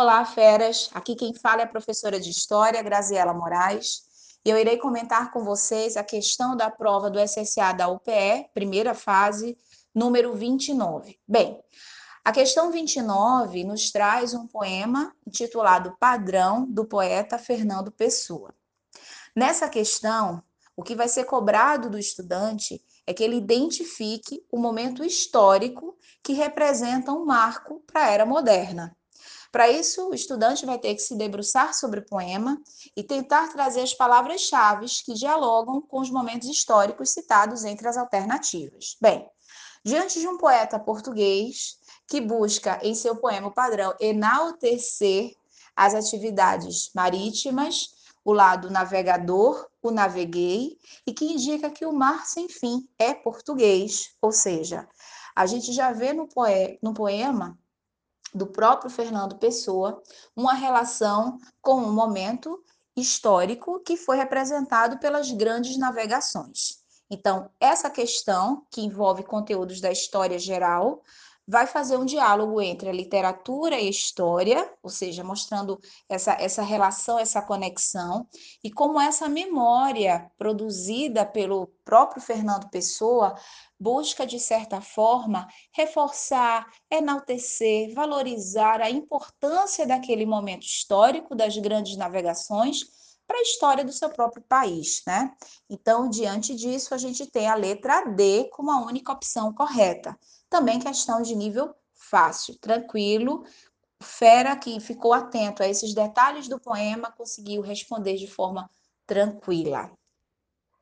Olá, feras! Aqui quem fala é a professora de História, Graziela Moraes, e eu irei comentar com vocês a questão da prova do SSA da UPE, primeira fase, número 29. Bem, a questão 29 nos traz um poema intitulado Padrão, do poeta Fernando Pessoa. Nessa questão, o que vai ser cobrado do estudante é que ele identifique o momento histórico que representa um marco para a era moderna. Para isso, o estudante vai ter que se debruçar sobre o poema e tentar trazer as palavras-chave que dialogam com os momentos históricos citados entre as alternativas. Bem, diante de um poeta português que busca em seu poema padrão enaltecer as atividades marítimas, o lado navegador, o naveguei, e que indica que o mar sem fim é português, ou seja, a gente já vê no, poe no poema do próprio Fernando Pessoa, uma relação com um momento histórico que foi representado pelas grandes navegações. Então, essa questão, que envolve conteúdos da história geral, vai fazer um diálogo entre a literatura e a história, ou seja, mostrando essa, essa relação, essa conexão, e como essa memória produzida pelo próprio Fernando Pessoa busca, de certa forma, reforçar, enaltecer, valorizar a importância daquele momento histórico das grandes navegações para a história do seu próprio país, né? Então, diante disso, a gente tem a letra D como a única opção correta. Também questão de nível fácil, tranquilo. Fera que ficou atento a esses detalhes do poema conseguiu responder de forma tranquila.